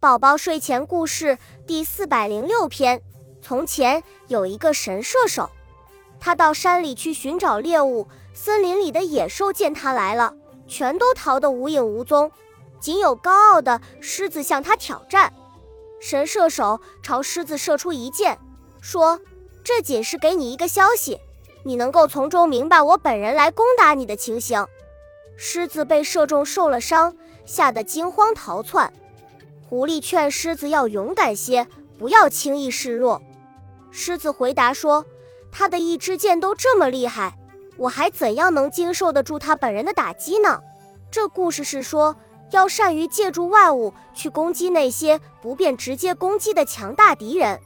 宝宝睡前故事第四百零六篇：从前有一个神射手，他到山里去寻找猎物。森林里的野兽见他来了，全都逃得无影无踪，仅有高傲的狮子向他挑战。神射手朝狮子射出一箭，说：“这仅是给你一个消息，你能够从中明白我本人来攻打你的情形。”狮子被射中受了伤，吓得惊慌逃窜。狐狸劝狮子要勇敢些，不要轻易示弱。狮子回答说：“他的一支箭都这么厉害，我还怎样能经受得住他本人的打击呢？”这故事是说，要善于借助外物去攻击那些不便直接攻击的强大敌人。